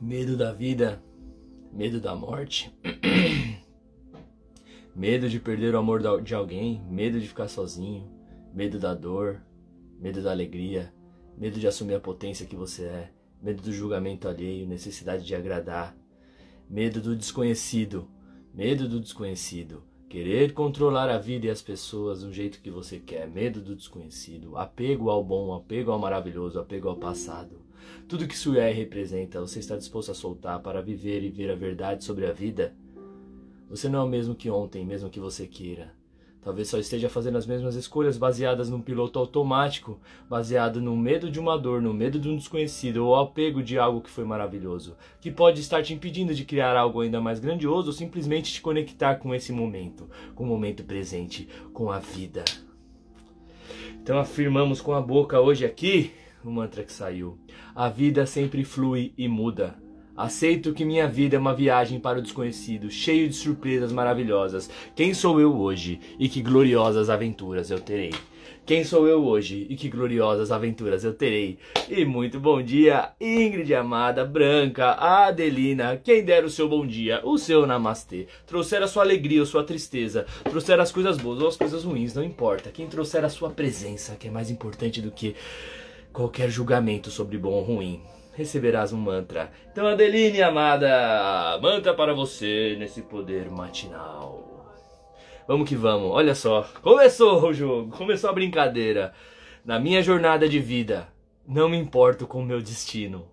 Medo da vida, medo da morte, medo de perder o amor de alguém, medo de ficar sozinho, medo da dor, medo da alegria, medo de assumir a potência que você é, medo do julgamento alheio, necessidade de agradar, medo do desconhecido, medo do desconhecido, querer controlar a vida e as pessoas do jeito que você quer, medo do desconhecido, apego ao bom, apego ao maravilhoso, apego ao passado. Tudo que e representa, você está disposto a soltar para viver e ver a verdade sobre a vida? Você não é o mesmo que ontem, mesmo que você queira. Talvez só esteja fazendo as mesmas escolhas baseadas num piloto automático, baseado no medo de uma dor, no medo de um desconhecido ou apego de algo que foi maravilhoso, que pode estar te impedindo de criar algo ainda mais grandioso ou simplesmente te conectar com esse momento, com o momento presente, com a vida. Então afirmamos com a boca hoje aqui o mantra que saiu. A vida sempre flui e muda. Aceito que minha vida é uma viagem para o desconhecido, cheio de surpresas maravilhosas. Quem sou eu hoje e que gloriosas aventuras eu terei? Quem sou eu hoje e que gloriosas aventuras eu terei? E muito bom dia, Ingrid amada, Branca, Adelina, quem der o seu bom dia, o seu namastê. Trouxer a sua alegria ou sua tristeza, trouxer as coisas boas ou as coisas ruins, não importa. Quem trouxer a sua presença, que é mais importante do que qualquer julgamento sobre bom ou ruim receberás um mantra. Então, Adeline, amada, mantra para você nesse poder matinal. Vamos que vamos, olha só. Começou o jogo, começou a brincadeira. Na minha jornada de vida, não me importo com o meu destino.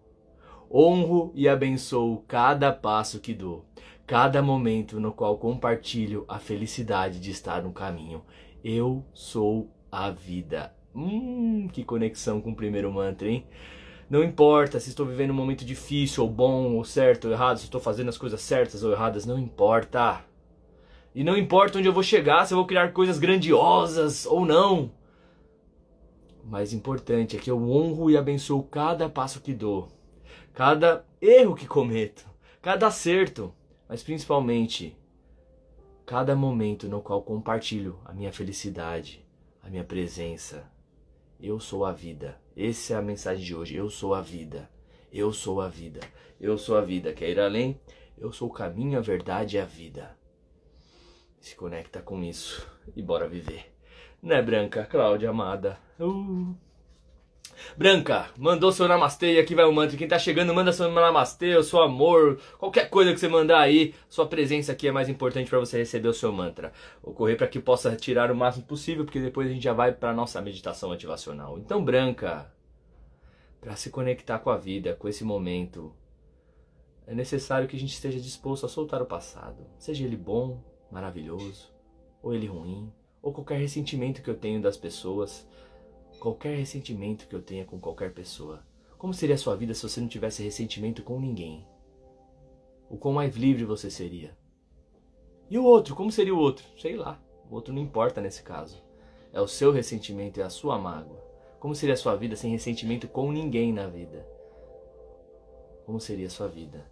Honro e abençoo cada passo que dou, cada momento no qual compartilho a felicidade de estar no caminho. Eu sou a vida. Hum, que conexão com o primeiro mantra, hein? Não importa se estou vivendo um momento difícil, ou bom, ou certo, ou errado, se estou fazendo as coisas certas ou erradas, não importa. E não importa onde eu vou chegar, se eu vou criar coisas grandiosas ou não. O mais importante é que eu honro e abençoo cada passo que dou, cada erro que cometo, cada acerto, mas principalmente cada momento no qual compartilho a minha felicidade, a minha presença. Eu sou a vida. Essa é a mensagem de hoje. Eu sou a vida. Eu sou a vida. Eu sou a vida. Quer ir além? Eu sou o caminho, a verdade e a vida. Se conecta com isso e bora viver. Né, Branca? Cláudia, amada. Uh. Branca, mandou seu namastê e aqui vai o mantra. Quem tá chegando, manda seu namastê, o seu amor, qualquer coisa que você mandar aí. Sua presença aqui é mais importante para você receber o seu mantra. Vou correr para que possa tirar o máximo possível, porque depois a gente já vai para nossa meditação ativacional. Então, Branca, para se conectar com a vida, com esse momento, é necessário que a gente esteja disposto a soltar o passado, seja ele bom, maravilhoso, ou ele ruim, ou qualquer ressentimento que eu tenho das pessoas qualquer ressentimento que eu tenha com qualquer pessoa. Como seria a sua vida se você não tivesse ressentimento com ninguém? O quão mais livre você seria? E o outro? Como seria o outro? Sei lá. O outro não importa nesse caso. É o seu ressentimento, é a sua mágoa. Como seria a sua vida sem ressentimento com ninguém na vida? Como seria a sua vida?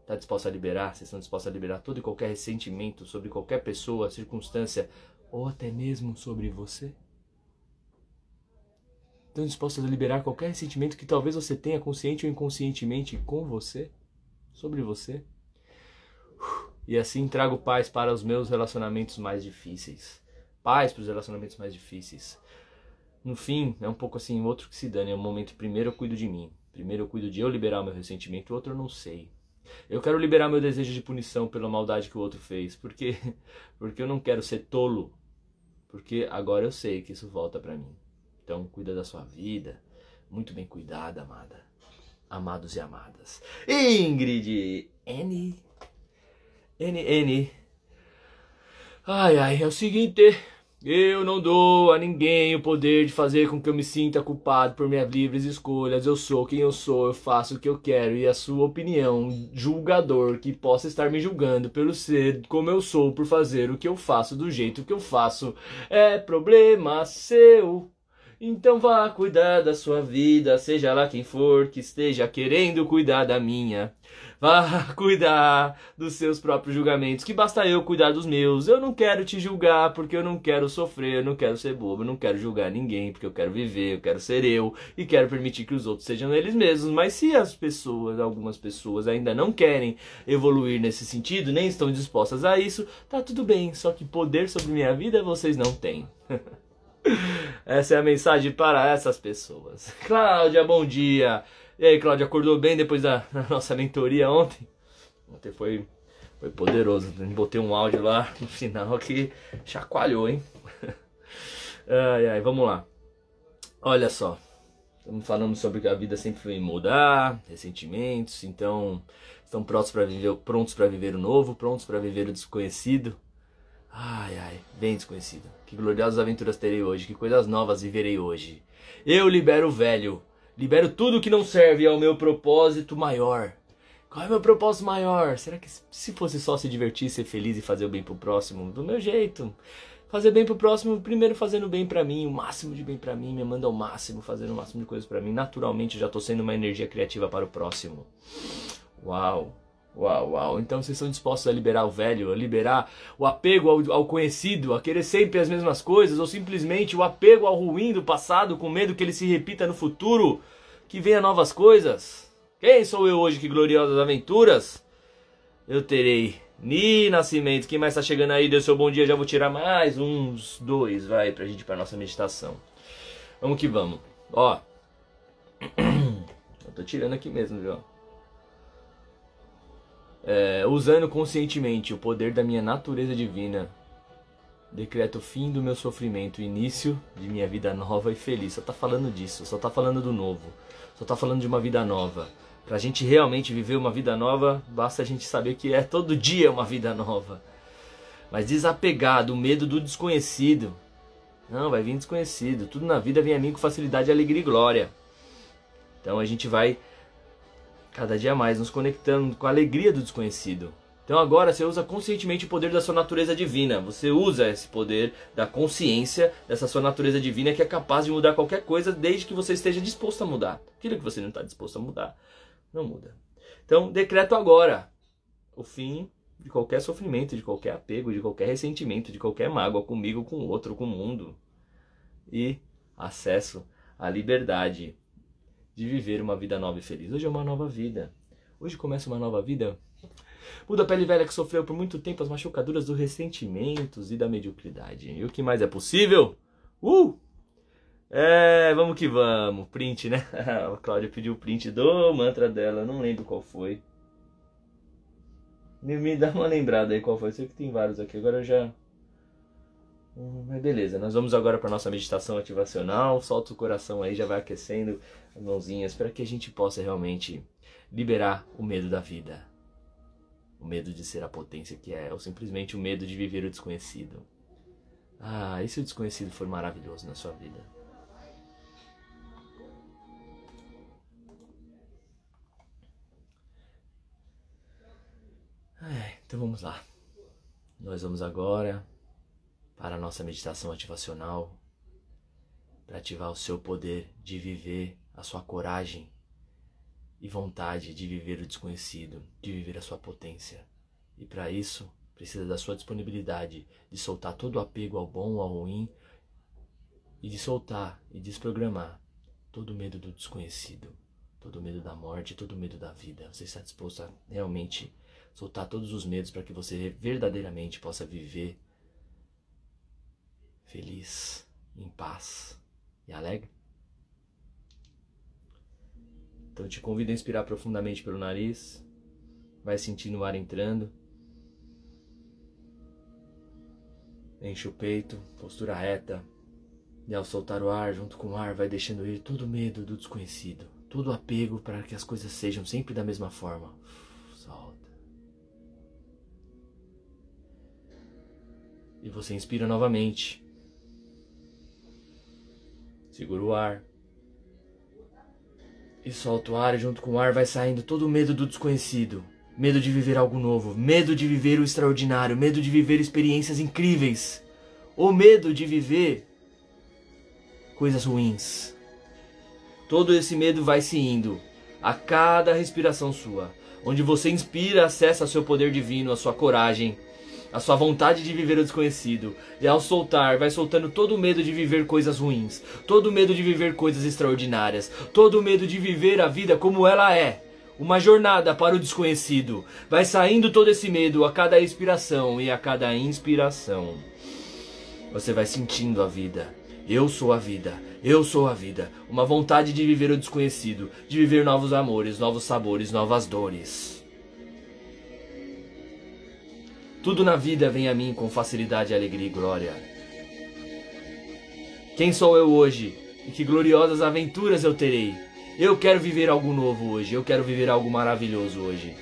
Está disposto a liberar? Vocês estão dispostos a liberar todo e qualquer ressentimento sobre qualquer pessoa, circunstância ou até mesmo sobre você? Estão dispostos a liberar qualquer ressentimento que talvez você tenha consciente ou inconscientemente com você, sobre você. E assim trago paz para os meus relacionamentos mais difíceis. Paz para os relacionamentos mais difíceis. No fim, é um pouco assim, outro que se dane. É um momento, primeiro eu cuido de mim. Primeiro eu cuido de eu liberar o meu ressentimento, o outro eu não sei. Eu quero liberar meu desejo de punição pela maldade que o outro fez. Porque, porque eu não quero ser tolo. Porque agora eu sei que isso volta para mim. Então, cuida da sua vida. Muito bem cuidada, amada. Amados e amadas. Ingrid N. N, N. Ai, ai, é o seguinte. Eu não dou a ninguém o poder de fazer com que eu me sinta culpado por minhas livres escolhas. Eu sou quem eu sou, eu faço o que eu quero. E a sua opinião, julgador, que possa estar me julgando pelo ser como eu sou, por fazer o que eu faço do jeito que eu faço, é problema seu. Então vá cuidar da sua vida, seja lá quem for que esteja querendo cuidar da minha. Vá cuidar dos seus próprios julgamentos, que basta eu cuidar dos meus. Eu não quero te julgar porque eu não quero sofrer, eu não quero ser bobo, eu não quero julgar ninguém porque eu quero viver, eu quero ser eu e quero permitir que os outros sejam eles mesmos. Mas se as pessoas, algumas pessoas ainda não querem evoluir nesse sentido, nem estão dispostas a isso, tá tudo bem, só que poder sobre minha vida vocês não têm. Essa é a mensagem para essas pessoas. Cláudia, bom dia. E aí, Cláudia, acordou bem depois da, da nossa mentoria ontem? Ontem foi, foi poderoso. Botei um áudio lá no final que chacoalhou, hein? Ai, ai, vamos lá. Olha só. Estamos falando sobre que a vida sempre foi mudar, ressentimentos, então estão prontos para viver, prontos para viver o novo, prontos para viver o desconhecido. Ai, ai, bem desconhecido. Que gloriosas aventuras terei hoje, que coisas novas viverei hoje. Eu libero o velho, libero tudo que não serve ao meu propósito maior. Qual é o meu propósito maior? Será que se fosse só se divertir, ser feliz e fazer o bem pro próximo? Do meu jeito. Fazer bem pro próximo, primeiro fazendo bem para mim, o máximo de bem para mim, me manda ao máximo, fazendo o máximo de coisas para mim. Naturalmente, eu já tô sendo uma energia criativa para o próximo. Uau! Uau, uau. Então vocês estão dispostos a liberar o velho, a liberar o apego ao, ao, conhecido, a querer sempre as mesmas coisas, ou simplesmente o apego ao ruim do passado, com medo que ele se repita no futuro, que venha novas coisas? Quem sou eu hoje que gloriosas aventuras? Eu terei Ni Nascimento. Quem mais está chegando aí? Deu seu bom dia, já vou tirar mais uns dois, vai, pra gente pra nossa meditação. Vamos que vamos. Ó. Eu tô tirando aqui mesmo, viu? É, usando conscientemente o poder da minha natureza divina, decreto o fim do meu sofrimento, início de minha vida nova e feliz. Só tá falando disso, só tá falando do novo, só tá falando de uma vida nova. Pra gente realmente viver uma vida nova, basta a gente saber que é todo dia uma vida nova. Mas desapegar do medo do desconhecido. Não, vai vir desconhecido. Tudo na vida vem a mim com facilidade, alegria e glória. Então a gente vai cada dia mais nos conectando com a alegria do desconhecido. Então agora você usa conscientemente o poder da sua natureza divina. Você usa esse poder da consciência dessa sua natureza divina que é capaz de mudar qualquer coisa desde que você esteja disposto a mudar. Aquilo que você não está disposto a mudar, não muda. Então decreto agora o fim de qualquer sofrimento, de qualquer apego, de qualquer ressentimento, de qualquer mágoa comigo, com o outro, com o mundo. E acesso à liberdade de viver uma vida nova e feliz. Hoje é uma nova vida. Hoje começa uma nova vida. Muda a pele velha que sofreu por muito tempo as machucaduras dos ressentimentos e da mediocridade. E o que mais é possível? Uh! É, vamos que vamos. Print, né? a Cláudia pediu o print do mantra dela, não lembro qual foi. Me, me dá uma lembrada aí qual foi. Eu sei que tem vários aqui, agora eu já mas beleza, nós vamos agora para nossa meditação ativacional. Solta o coração aí, já vai aquecendo as mãozinhas para que a gente possa realmente liberar o medo da vida. O medo de ser a potência que é, ou simplesmente o medo de viver o desconhecido. Ah, e se o desconhecido for maravilhoso na sua vida? então vamos lá. Nós vamos agora para a nossa meditação ativacional, para ativar o seu poder de viver, a sua coragem e vontade de viver o desconhecido, de viver a sua potência. E para isso, precisa da sua disponibilidade de soltar todo o apego ao bom, ao ruim e de soltar e desprogramar todo o medo do desconhecido, todo o medo da morte, todo o medo da vida. Você está disposto a realmente soltar todos os medos para que você verdadeiramente possa viver feliz, em paz e alegre? Então te convido a inspirar profundamente pelo nariz, vai sentindo o ar entrando. Enche o peito, postura reta. E ao soltar o ar, junto com o ar, vai deixando ir todo o medo do desconhecido, todo o apego para que as coisas sejam sempre da mesma forma. Solta. E você inspira novamente. Segura o ar. E solta o ar e junto com o ar vai saindo todo o medo do desconhecido. Medo de viver algo novo, medo de viver o extraordinário, medo de viver experiências incríveis. Ou medo de viver coisas ruins. Todo esse medo vai se indo a cada respiração sua, onde você inspira, acessa seu poder divino, a sua coragem, a sua vontade de viver o desconhecido. E ao soltar, vai soltando todo o medo de viver coisas ruins, todo o medo de viver coisas extraordinárias, todo o medo de viver a vida como ela é. Uma jornada para o desconhecido. Vai saindo todo esse medo a cada expiração e a cada inspiração. Você vai sentindo a vida. Eu sou a vida. Eu sou a vida. Uma vontade de viver o desconhecido, de viver novos amores, novos sabores, novas dores. Tudo na vida vem a mim com facilidade, alegria e glória. Quem sou eu hoje? E que gloriosas aventuras eu terei. Eu quero viver algo novo hoje. Eu quero viver algo maravilhoso hoje.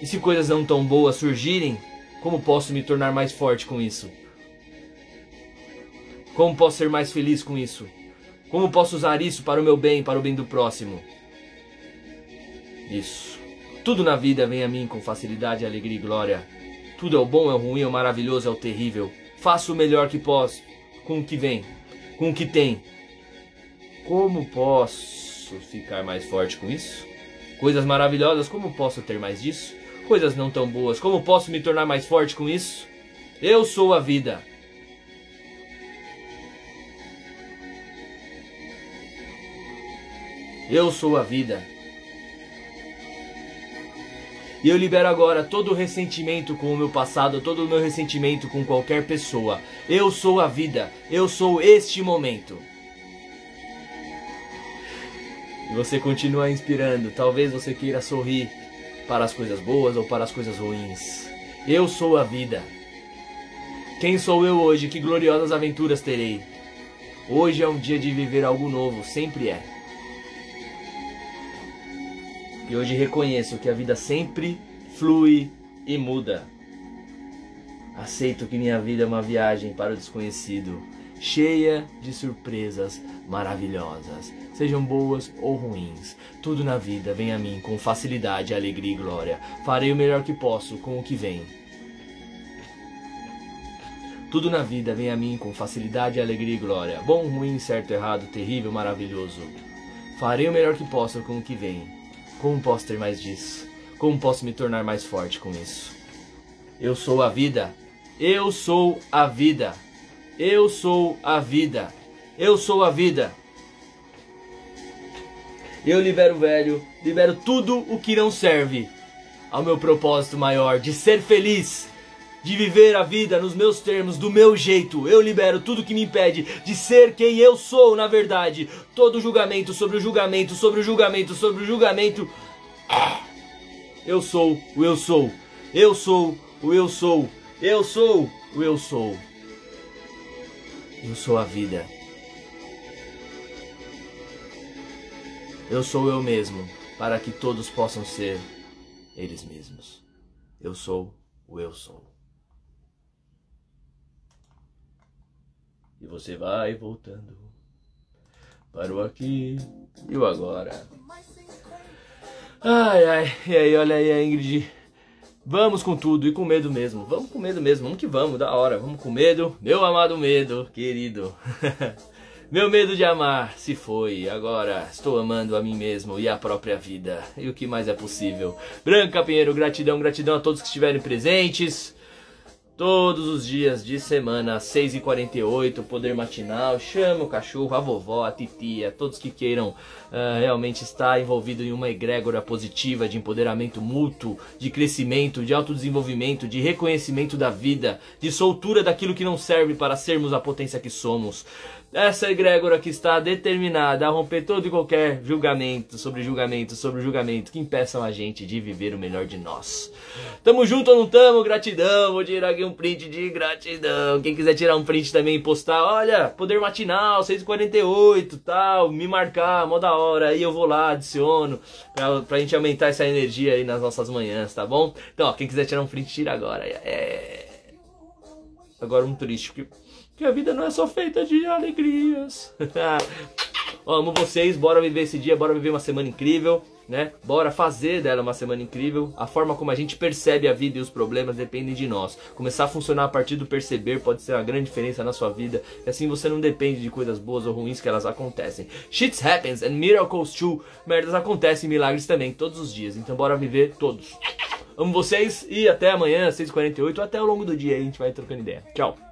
E se coisas não tão boas surgirem, como posso me tornar mais forte com isso? Como posso ser mais feliz com isso? Como posso usar isso para o meu bem, para o bem do próximo? Isso. Tudo na vida vem a mim com facilidade, alegria e glória. Tudo é o bom, é o ruim, é o maravilhoso, é o terrível. Faço o melhor que posso com o que vem, com o que tem. Como posso ficar mais forte com isso? Coisas maravilhosas, como posso ter mais disso? coisas não tão boas. Como posso me tornar mais forte com isso? Eu sou a vida. Eu sou a vida. E eu libero agora todo o ressentimento com o meu passado, todo o meu ressentimento com qualquer pessoa. Eu sou a vida. Eu sou este momento. E você continua inspirando. Talvez você queira sorrir para as coisas boas ou para as coisas ruins. Eu sou a vida. Quem sou eu hoje? Que gloriosas aventuras terei. Hoje é um dia de viver algo novo, sempre é. E hoje reconheço que a vida sempre flui e muda. Aceito que minha vida é uma viagem para o desconhecido, cheia de surpresas maravilhosas sejam boas ou ruins. Tudo na vida vem a mim com facilidade, alegria e glória. Farei o melhor que posso com o que vem. Tudo na vida vem a mim com facilidade, alegria e glória. Bom, ruim, certo, errado, terrível, maravilhoso. Farei o melhor que posso com o que vem. Como posso ter mais disso? Como posso me tornar mais forte com isso? Eu sou a vida. Eu sou a vida. Eu sou a vida. Eu sou a vida. Eu libero o velho, libero tudo o que não serve ao meu propósito maior de ser feliz, de viver a vida nos meus termos, do meu jeito. Eu libero tudo que me impede de ser quem eu sou, na verdade. Todo julgamento sobre o julgamento, sobre o julgamento, sobre o julgamento. Eu sou o eu sou. Eu sou o eu sou. Eu sou o eu sou. Eu sou a vida. Eu sou eu mesmo, para que todos possam ser eles mesmos. Eu sou o eu sou. E você vai voltando para o aqui e o agora. Ai, ai, e aí, olha aí a Ingrid. Vamos com tudo e com medo mesmo. Vamos com medo mesmo, vamos que vamos, da hora. Vamos com medo, meu amado medo, querido. Meu medo de amar se foi, agora estou amando a mim mesmo e a própria vida. E o que mais é possível? Branca Pinheiro, gratidão, gratidão a todos que estiverem presentes. Todos os dias de semana, 6h48, poder matinal. Chama o cachorro, a vovó, a titia, todos que queiram uh, realmente estar envolvido em uma egrégora positiva de empoderamento mútuo, de crescimento, de autodesenvolvimento, de reconhecimento da vida, de soltura daquilo que não serve para sermos a potência que somos. Essa egrégora que está determinada a romper todo e qualquer julgamento sobre julgamento sobre julgamento que impeçam a gente de viver o melhor de nós. Tamo junto ou não tamo? Gratidão. Vou tirar aqui um print de gratidão. Quem quiser tirar um print também e postar, olha, poder matinal, 6h48, tal, me marcar, mó da hora. Aí eu vou lá, adiciono, pra, pra gente aumentar essa energia aí nas nossas manhãs, tá bom? Então, ó, quem quiser tirar um print, tira agora. É. Agora um porque que a vida não é só feita de alegrias. Amo vocês, bora viver esse dia, bora viver uma semana incrível, né? Bora fazer dela uma semana incrível. A forma como a gente percebe a vida e os problemas dependem de nós. Começar a funcionar a partir do perceber pode ser uma grande diferença na sua vida. E assim você não depende de coisas boas ou ruins que elas acontecem. Shit happens and miracles too. Merdas acontecem, milagres também, todos os dias. Então bora viver todos. Amo vocês e até amanhã, 6h48, ou até ao longo do dia a gente vai trocando ideia. Tchau.